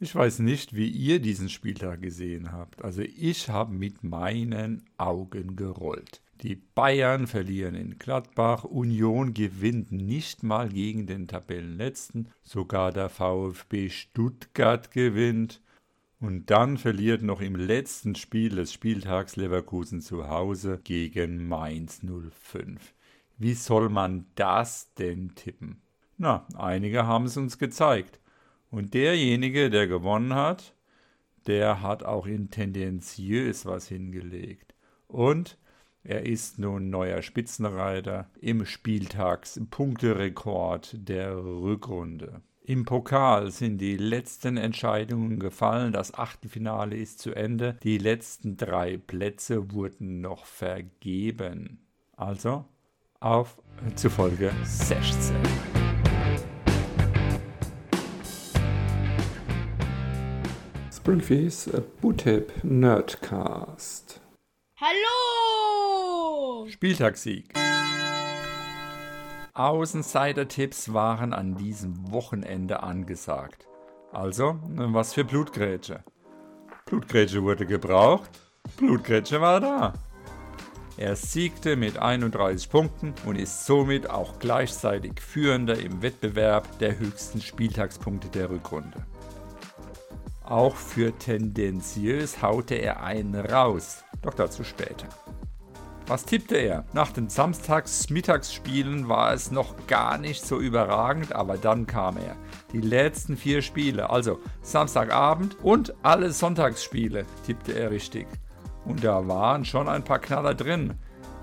Ich weiß nicht, wie ihr diesen Spieltag gesehen habt. Also ich habe mit meinen Augen gerollt. Die Bayern verlieren in Gladbach, Union gewinnt nicht mal gegen den Tabellenletzten, sogar der VfB Stuttgart gewinnt. Und dann verliert noch im letzten Spiel des Spieltags Leverkusen zu Hause gegen Mainz 05. Wie soll man das denn tippen? Na, einige haben es uns gezeigt. Und derjenige, der gewonnen hat, der hat auch in tendenziös was hingelegt. Und er ist nun neuer Spitzenreiter im Spieltagspunkterekord der Rückrunde. Im Pokal sind die letzten Entscheidungen gefallen. Das Achtelfinale ist zu Ende. Die letzten drei Plätze wurden noch vergeben. Also auf zu Folge 16. Springfields Bootip Nerdcast. Hallo! Spieltagssieg. Außenseiter-Tipps waren an diesem Wochenende angesagt. Also, was für Blutgrätsche. Blutgrätsche wurde gebraucht, Blutgrätsche war da. Er siegte mit 31 Punkten und ist somit auch gleichzeitig Führender im Wettbewerb der höchsten Spieltagspunkte der Rückrunde. Auch für tendenziös haute er einen raus, doch dazu später. Was tippte er? Nach den Samstags-Mittagsspielen war es noch gar nicht so überragend, aber dann kam er. Die letzten vier Spiele, also Samstagabend und alle Sonntagsspiele, tippte er richtig. Und da waren schon ein paar Knaller drin.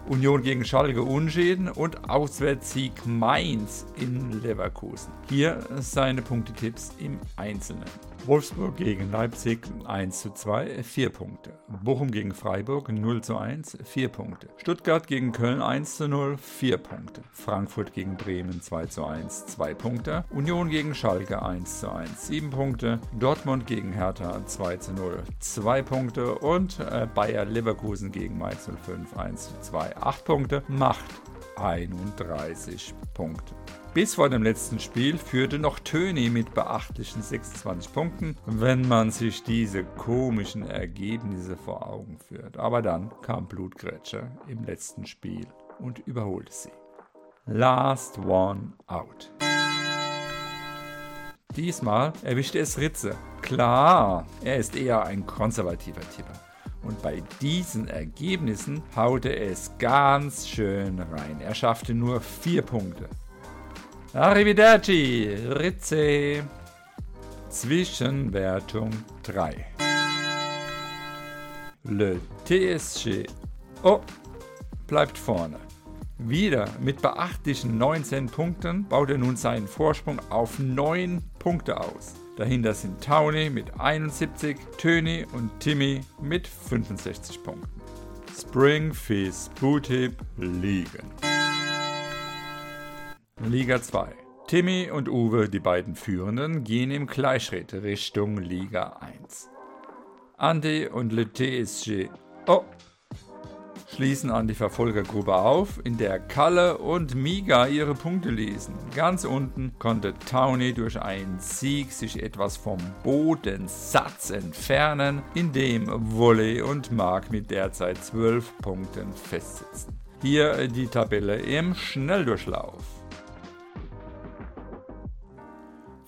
Union gegen Schalke Unschäden und Auswärtssieg Mainz in Leverkusen. Hier seine Punktetipps im Einzelnen. Wolfsburg gegen Leipzig 1 zu 2, 4 Punkte. Bochum gegen Freiburg 0 zu 1, 4 Punkte. Stuttgart gegen Köln 1 zu 0, 4 Punkte. Frankfurt gegen Bremen 2 zu 1, 2 Punkte. Union gegen Schalke 1 zu 1, 7 Punkte. Dortmund gegen Hertha 2 zu 0, 2 Punkte. Und äh, Bayer Leverkusen gegen Mainz 05 1 zu 2, 8 Punkte. Macht 31 Punkte. Bis vor dem letzten Spiel führte noch Töni mit beachtlichen 26 Punkten, wenn man sich diese komischen Ergebnisse vor Augen führt. Aber dann kam Blutgrätscher im letzten Spiel und überholte sie. Last one out. Diesmal erwischte es Ritze. Klar, er ist eher ein konservativer Tipper. Und bei diesen Ergebnissen haute es ganz schön rein. Er schaffte nur vier Punkte. Arrivederci, Rizze. Zwischenwertung 3. Le TSG. Oh, bleibt vorne. Wieder mit beachtlichen 19 Punkten baut er nun seinen Vorsprung auf 9 Punkte aus. Dahinter sind Tauni mit 71, Töni und Timmy mit 65 Punkten. Spring Fizz Bootip liegen. Liga 2. Timmy und Uwe, die beiden Führenden, gehen im Gleichschritt Richtung Liga 1. Andy und Le TSG oh, schließen an die Verfolgergruppe auf, in der Kalle und Miga ihre Punkte lesen. Ganz unten konnte Townie durch einen Sieg sich etwas vom Bodensatz entfernen, indem Wolle und Mark mit derzeit 12 Punkten festsitzen. Hier die Tabelle im Schnelldurchlauf.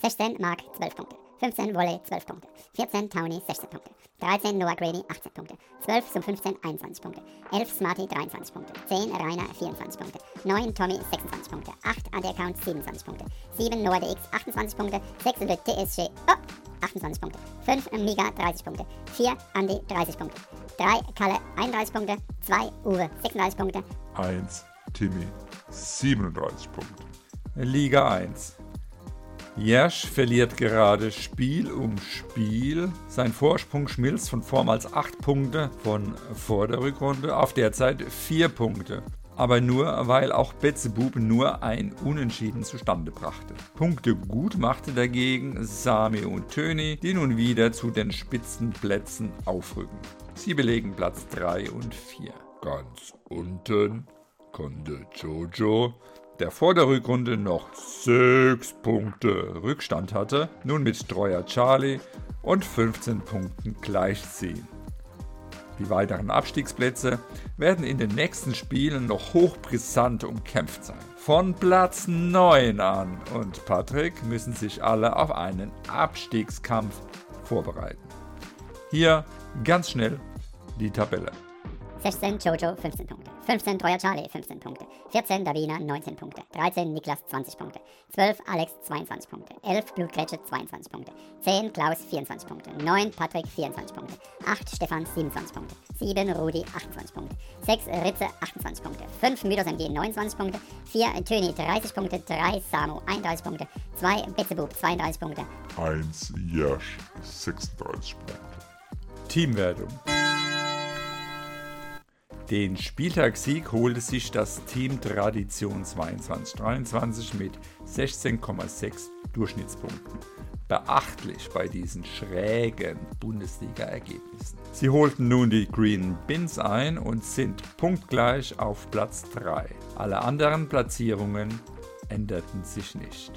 16 Mark 12 Punkte. 15 Volley 12 Punkte. 14 Townie 16 Punkte. 13 Noah Grady 18 Punkte. 12 zum 15 21 Punkte. 11 Smarty 23 Punkte. 10 Rainer 24 Punkte. 9 Tommy 26 Punkte. 8 Anti-Account 27 Punkte. 7 Noah DX 28 Punkte. 6 The TSG oh, 28 Punkte. 5 Miga 30 Punkte. 4 Andy 30 Punkte. 3 Kalle 31 Punkte. 2 Uwe 36 Punkte. 1 Timmy 37 Punkte. Liga 1. Jersch verliert gerade Spiel um Spiel. Sein Vorsprung schmilzt von vormals 8 Punkte von vor der Rückrunde auf derzeit 4 Punkte. Aber nur, weil auch Betzebub nur ein Unentschieden zustande brachte. Punkte gut machte dagegen Sami und Töni, die nun wieder zu den Spitzenplätzen aufrücken. Sie belegen Platz 3 und 4. Ganz unten konnte Jojo der vor der Rückrunde noch 6 Punkte Rückstand hatte, nun mit Treuer Charlie und 15 Punkten gleichziehen. Die weiteren Abstiegsplätze werden in den nächsten Spielen noch hochbrisant umkämpft sein. Von Platz 9 an und Patrick müssen sich alle auf einen Abstiegskampf vorbereiten. Hier ganz schnell die Tabelle. 16 Jojo 15 Punkte, 15 Treuer Charlie 15 Punkte, 14 Davina 19 Punkte, 13 Niklas 20 Punkte, 12 Alex 22 Punkte, 11 Blutgrätsche 22 Punkte, 10 Klaus 24 Punkte, 9 Patrick 24 Punkte, 8 Stefan 27 Punkte, 7 Rudi 28 Punkte, 6 Ritze 28 Punkte, 5 Mythos MG 29 Punkte, 4 Töni 30 Punkte, 3 Samo 31 Punkte, 2 Betzebub 32 Punkte, 1 Jersch 36 Punkte. Teamwertung. Den Spieltagssieg holte sich das Team Tradition 22-23 mit 16,6 Durchschnittspunkten. Beachtlich bei diesen schrägen Bundesliga-Ergebnissen. Sie holten nun die Green Bins ein und sind punktgleich auf Platz 3. Alle anderen Platzierungen änderten sich nicht.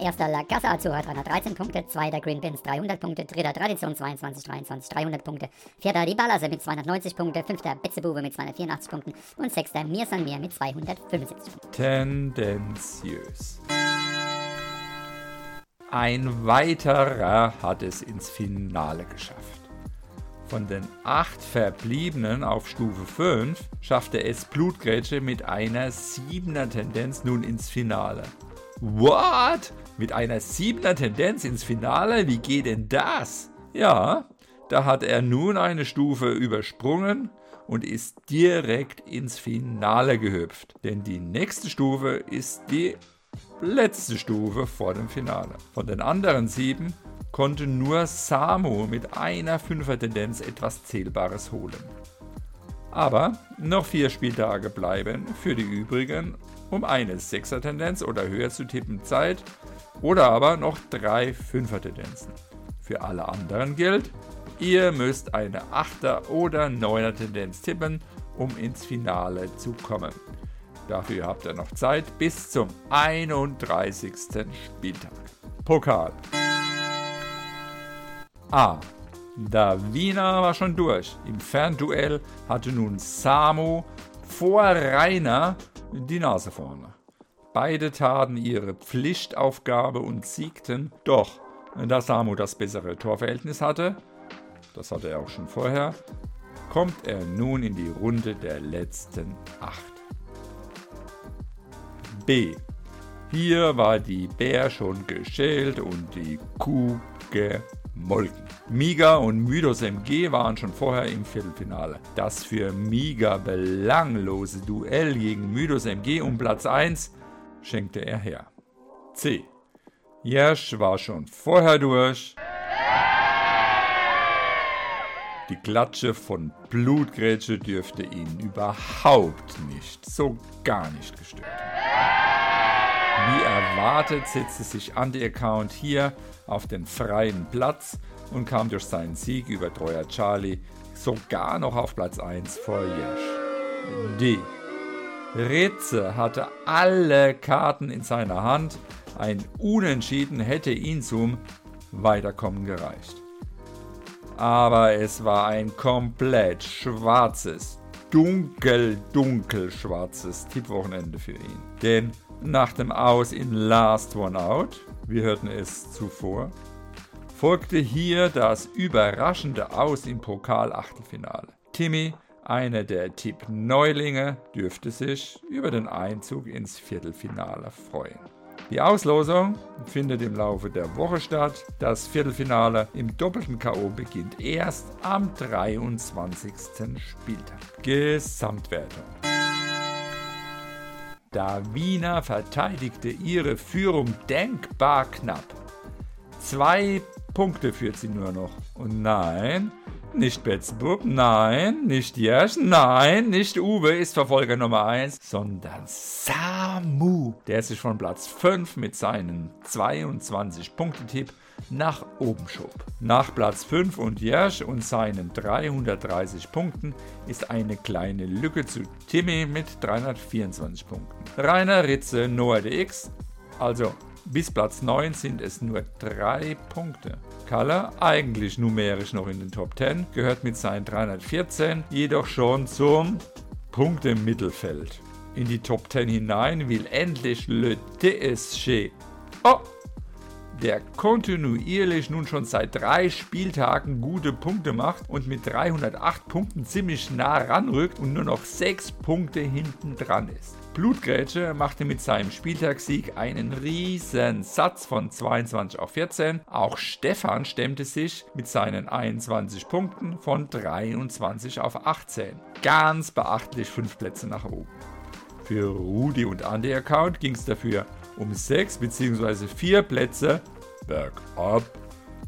Erster La Casa Azura 313 Punkte, zweiter Green Bins 300 Punkte, dritter Tradition 22 23 300 Punkte, vierter Die Ballase mit 290 Punkte, fünfter Betzebube mit 284 Punkten und sechster Mir San Mir mit 275 Punkten. Tendenziös. Ein weiterer hat es ins Finale geschafft. Von den acht Verbliebenen auf Stufe 5 schaffte es Blutgrätsche mit einer 7er Tendenz nun ins Finale. What? Mit einer 7er Tendenz ins Finale? Wie geht denn das? Ja, da hat er nun eine Stufe übersprungen und ist direkt ins Finale gehüpft. Denn die nächste Stufe ist die letzte Stufe vor dem Finale. Von den anderen sieben konnte nur Samu mit einer 5er Tendenz etwas Zählbares holen. Aber noch vier Spieltage bleiben für die übrigen, um eine 6er Tendenz oder höher zu tippen Zeit oder aber noch drei 5er Tendenzen. Für alle anderen gilt, ihr müsst eine 8er oder 9er Tendenz tippen, um ins Finale zu kommen. Dafür habt ihr noch Zeit bis zum 31. Spieltag. Pokal. A. Davina war schon durch. Im Fernduell hatte nun Samo vor Rainer die Nase vorne. Beide taten ihre Pflichtaufgabe und siegten, doch da Samu das bessere Torverhältnis hatte, das hatte er auch schon vorher, kommt er nun in die Runde der letzten acht. B. Hier war die Bär schon geschält und die Kuh gemolken. Miga und Mydos MG waren schon vorher im Viertelfinale. Das für Miga belanglose Duell gegen Mydos MG um Platz 1 schenkte er her. C. Jersch war schon vorher durch. Die Klatsche von Blutgrätsche dürfte ihn überhaupt nicht, so gar nicht gestört haben. Wie erwartet setzte sich Anti-Account hier auf den freien Platz und kam durch seinen Sieg über Treuer Charlie sogar noch auf Platz 1 vor Jersch. D. Ritze hatte alle Karten in seiner Hand. Ein Unentschieden hätte ihn zum Weiterkommen gereicht aber es war ein komplett schwarzes, dunkel, dunkel schwarzes Tippwochenende für ihn. Denn nach dem Aus in Last One Out, wir hörten es zuvor, folgte hier das überraschende Aus im Pokal-Achtelfinale. Timmy, einer der Tipp-Neulinge, dürfte sich über den Einzug ins Viertelfinale freuen. Die Auslosung findet im Laufe der Woche statt. Das Viertelfinale im doppelten KO beginnt erst am 23. Spieltag. Gesamtwertung. Davina verteidigte ihre Führung denkbar knapp. Zwei Punkte führt sie nur noch. Und nein, nicht Betzbub, nein, nicht Jersch, nein, nicht Uwe ist Verfolger Nummer 1, sondern Samu, der sich von Platz 5 mit seinem 22-Punkte-Tipp nach oben schob. Nach Platz 5 und Jersch und seinen 330 Punkten ist eine kleine Lücke zu Timmy mit 324 Punkten. Rainer Ritze, Noah DX, also bis Platz 9 sind es nur 3 Punkte. Kalle, eigentlich numerisch noch in den Top 10, gehört mit seinen 314 jedoch schon zum Punkt im Mittelfeld. In die Top 10 hinein will endlich Le TSG. Oh! Der kontinuierlich nun schon seit drei Spieltagen gute Punkte macht und mit 308 Punkten ziemlich nah ranrückt und nur noch 6 Punkte hinten dran ist. Blutgrätsche machte mit seinem Spieltagssieg einen riesen Satz von 22 auf 14. Auch Stefan stemmte sich mit seinen 21 Punkten von 23 auf 18. Ganz beachtlich 5 Plätze nach oben. Für Rudi und Andy Account ging es dafür um 6 bzw. 4 Plätze bergab.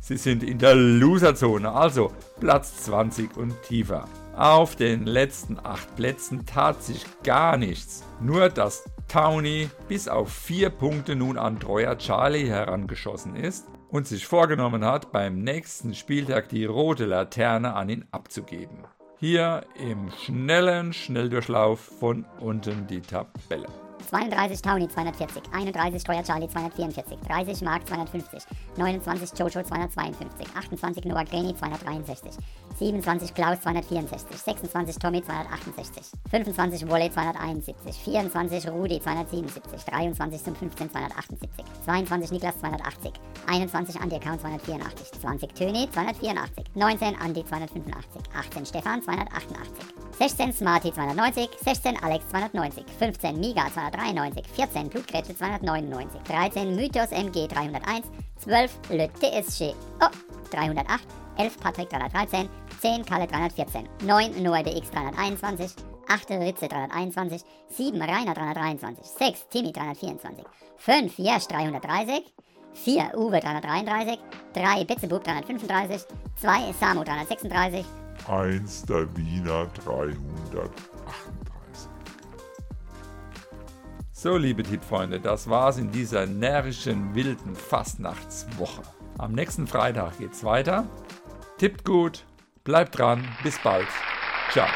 Sie sind in der Loserzone, also Platz 20 und tiefer. Auf den letzten 8 Plätzen tat sich gar nichts. Nur dass Towny bis auf 4 Punkte nun an treuer Charlie herangeschossen ist und sich vorgenommen hat, beim nächsten Spieltag die rote Laterne an ihn abzugeben. Hier im schnellen Schnelldurchlauf von unten die Tabelle. 32 Towny 240, 31 Steuer Charlie 244, 30 Mark 250, 29 Jojo 252, 28 Noah Greni 263, 27 Klaus 264, 26 Tommy 268, 25 Wolle 271, 24 Rudi 277, 23 zum 15 278, 22 Niklas 280, 21 Andi Account 284, 20 Töni 284, 19 Andi 285, 18 Stefan 288, 16 Smarty 290, 16 Alex 290, 15 Miga 293, 14 Blutgrätsche 299, 13 Mythos MG 301, 12 Le TSG oh, 308, 11 Patrick 313, 10 Kalle 314, 9 Noah DX 321, 8 Ritze 321, 7 Rainer 323, 6 Timmy 324, 5 Jesch 330, 4 Uwe 333, 3 Bitzebub 335, 2 Samu 336, 1 der Wiener 338. So, liebe Tippfreunde, das war's in dieser närrischen, wilden Fastnachtswoche. Am nächsten Freitag geht's weiter. Tippt gut, bleibt dran, bis bald. Ciao.